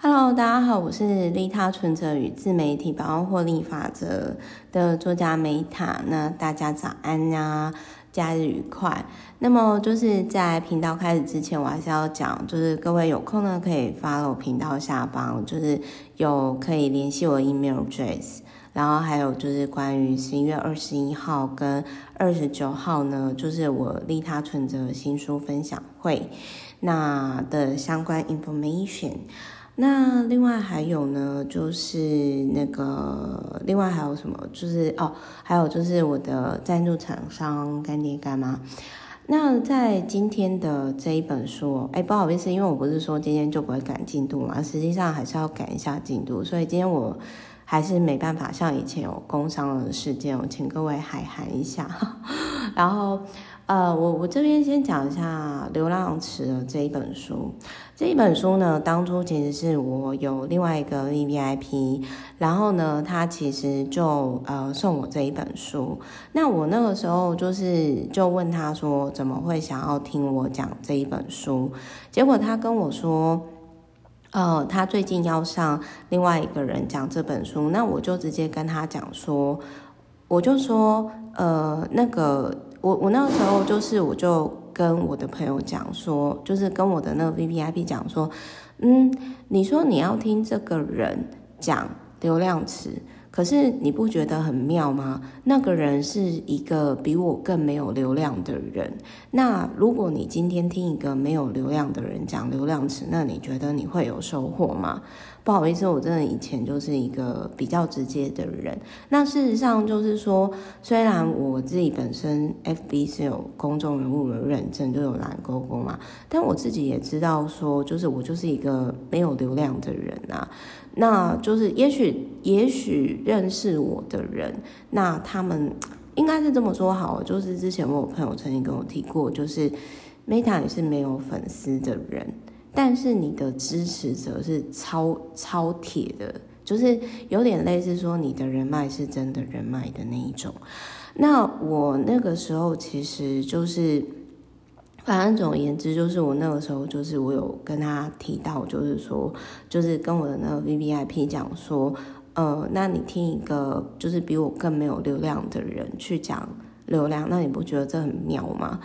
Hello，大家好，我是利他存折与自媒体百万获利法则的作家梅塔。那大家早安呀、假日愉快。那么就是在频道开始之前，我还是要讲，就是各位有空呢可以发到频道下方，就是有可以联系我 email address。然后还有就是关于十一月二十一号跟二十九号呢，就是我利他存折新书分享会那的相关 information。那另外还有呢，就是那个另外还有什么？就是哦，还有就是我的赞助厂商干爹干妈。那在今天的这一本书，哎，不好意思，因为我不是说今天就不会赶进度嘛，实际上还是要赶一下进度，所以今天我还是没办法像以前有工商的事件，我请各位海涵一下。然后。呃，我我这边先讲一下《流浪池》的这一本书。这一本书呢，当初其实是我有另外一个 VVIP，然后呢，他其实就呃送我这一本书。那我那个时候就是就问他说，怎么会想要听我讲这一本书？结果他跟我说，呃，他最近要上另外一个人讲这本书，那我就直接跟他讲说，我就说，呃，那个。我我那个时候就是，我就跟我的朋友讲说，就是跟我的那个 VVIP 讲说，嗯，你说你要听这个人讲流量词。可是你不觉得很妙吗？那个人是一个比我更没有流量的人。那如果你今天听一个没有流量的人讲流量词，那你觉得你会有收获吗？不好意思，我真的以前就是一个比较直接的人。那事实上就是说，虽然我自己本身 FB 是有公众人物的认证，就有蓝勾勾嘛，但我自己也知道说，就是我就是一个没有流量的人啊。那就是也许也许认识我的人，那他们应该是这么说好，就是之前我有朋友曾经跟我提过，就是 Meta 也是没有粉丝的人，但是你的支持者是超超铁的，就是有点类似说你的人脉是真的人脉的那一种。那我那个时候其实就是。反正总而言之，就是我那个时候，就是我有跟他提到，就是说，就是跟我的那个 VVIP 讲说，呃，那你听一个就是比我更没有流量的人去讲流量，那你不觉得这很妙吗？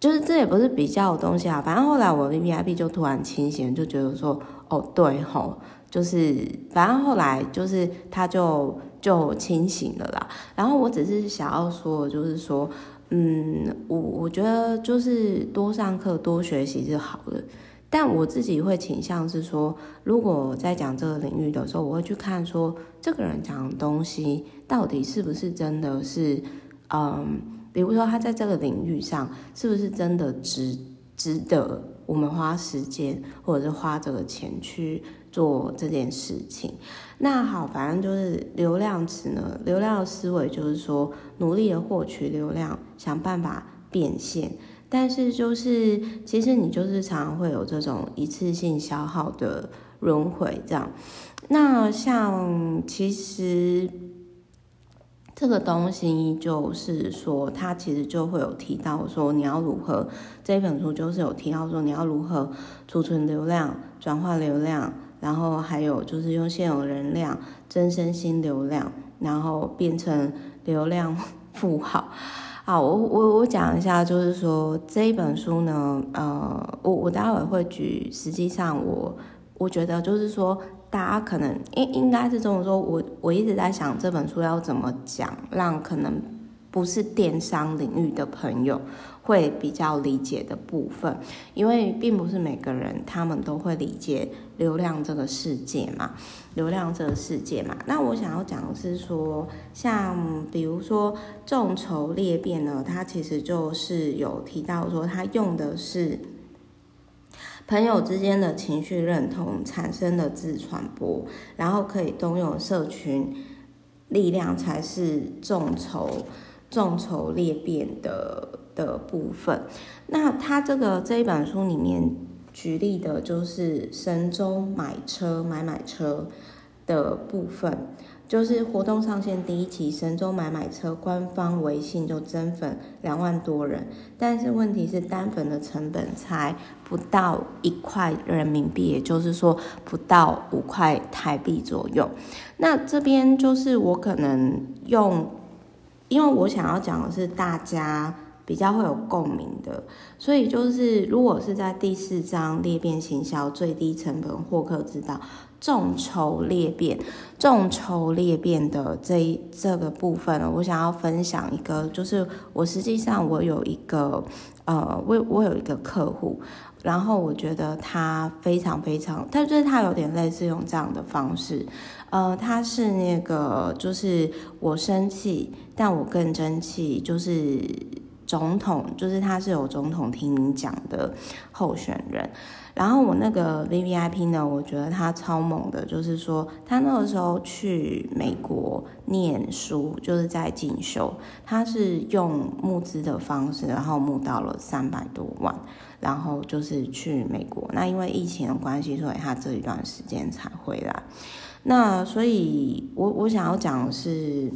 就是这也不是比较的东西啊。反正后来我 VVIP 就突然清醒，就觉得说，哦，对吼，就是反正后来就是他就就清醒了啦。然后我只是想要说，就是说。嗯，我我觉得就是多上课多学习是好的，但我自己会倾向是说，如果在讲这个领域的时候，我会去看说这个人讲的东西到底是不是真的是，嗯，比如说他在这个领域上是不是真的值值得我们花时间或者是花这个钱去做这件事情。那好，反正就是流量池呢，流量的思维就是说，努力的获取流量，想办法变现。但是就是，其实你就是常常会有这种一次性消耗的轮回这样。那像其实这个东西就是说，它其实就会有提到说，你要如何，这本书就是有提到说，你要如何储存流量，转化流量。然后还有就是用现有能量增生新流量，然后变成流量 富豪。好，我我我讲一下，就是说这一本书呢，呃，我我待会会举，实际上我我觉得就是说，大家可能应应该是这么说，我我一直在想这本书要怎么讲，让可能不是电商领域的朋友。会比较理解的部分，因为并不是每个人他们都会理解流量这个世界嘛，流量这个世界嘛。那我想要讲的是说，像比如说众筹裂变呢，它其实就是有提到说，它用的是朋友之间的情绪认同产生的自传播，然后可以动用社群力量，才是众筹众筹裂变的。的部分，那他这个这一本书里面举例的就是神州买车买买车的部分。就是活动上线第一期，神州买买车官方微信就增粉两万多人，但是问题是单粉的成本才不到一块人民币，也就是说不到五块台币左右。那这边就是我可能用，因为我想要讲的是大家比较会有共鸣的，所以就是如果是在第四章裂变行销最低成本获客之道。众筹裂变，众筹裂变的这一这个部分呢，我想要分享一个，就是我实际上我有一个，呃，我我有一个客户，然后我觉得他非常非常，他就是他有点类似用这样的方式，呃，他是那个就是我生气，但我更争气，就是总统，就是他是有总统提名奖的候选人。然后我那个 VVIP 呢，我觉得他超猛的，就是说他那个时候去美国念书，就是在进修，他是用募资的方式，然后募到了三百多万，然后就是去美国。那因为疫情的关系，所以他这一段时间才回来。那所以我我想要讲的是，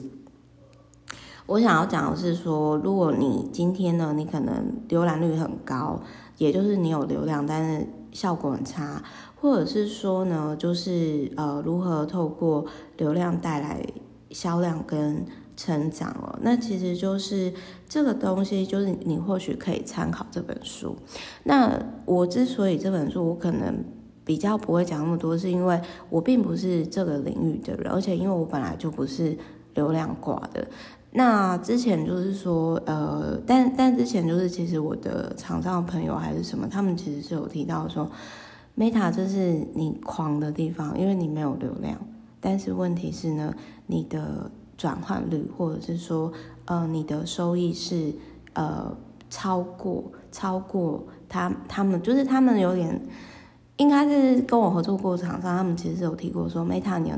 我想要讲的是说，如果你今天呢，你可能浏览率很高，也就是你有流量，但是效果很差，或者是说呢，就是呃，如何透过流量带来销量跟成长哦？那其实就是这个东西，就是你或许可以参考这本书。那我之所以这本书我可能比较不会讲那么多，是因为我并不是这个领域的人，而且因为我本来就不是流量挂的。那之前就是说，呃，但但之前就是，其实我的厂商的朋友还是什么，他们其实是有提到说，Meta 这是你狂的地方，因为你没有流量，但是问题是呢，你的转换率或者是说，呃，你的收益是呃超过超过他他们，就是他们有点，应该是跟我合作过厂商，他们其实有提过说，Meta 你的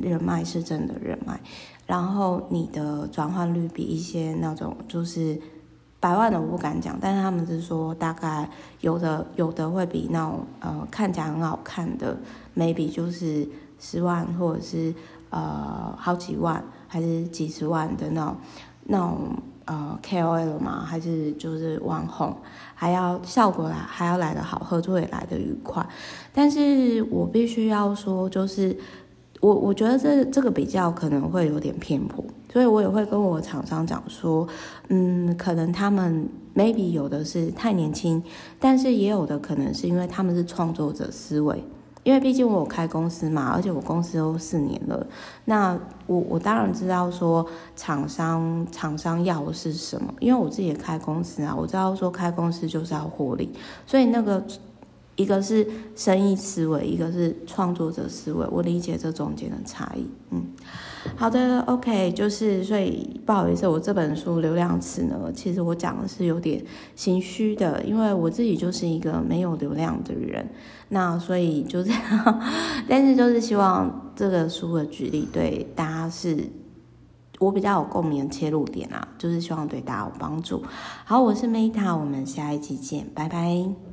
人脉是真的人脉。然后你的转换率比一些那种就是百万的我不敢讲，但是他们是说大概有的有的会比那种呃看起来很好看的，maybe 就是十万或者是呃好几万还是几十万的那种那种呃 KOL 嘛，还是就是网红，还要效果来还要来得好，合作也来得愉快。但是我必须要说就是。我我觉得这这个比较可能会有点偏颇，所以我也会跟我厂商讲说，嗯，可能他们 maybe 有的是太年轻，但是也有的可能是因为他们是创作者思维，因为毕竟我有开公司嘛，而且我公司都四年了，那我我当然知道说厂商厂商要的是什么，因为我自己也开公司啊，我知道说开公司就是要获利，所以那个。一个是生意思维，一个是创作者思维，我理解这中间的差异。嗯，好的，OK，就是所以不好意思，我这本书流量池呢，其实我讲的是有点心虚的，因为我自己就是一个没有流量的人，那所以就这样，但是就是希望这个书的举例对大家是，我比较有共鸣的切入点啊，就是希望对大家有帮助。好，我是 Meta，我们下一期见，拜拜。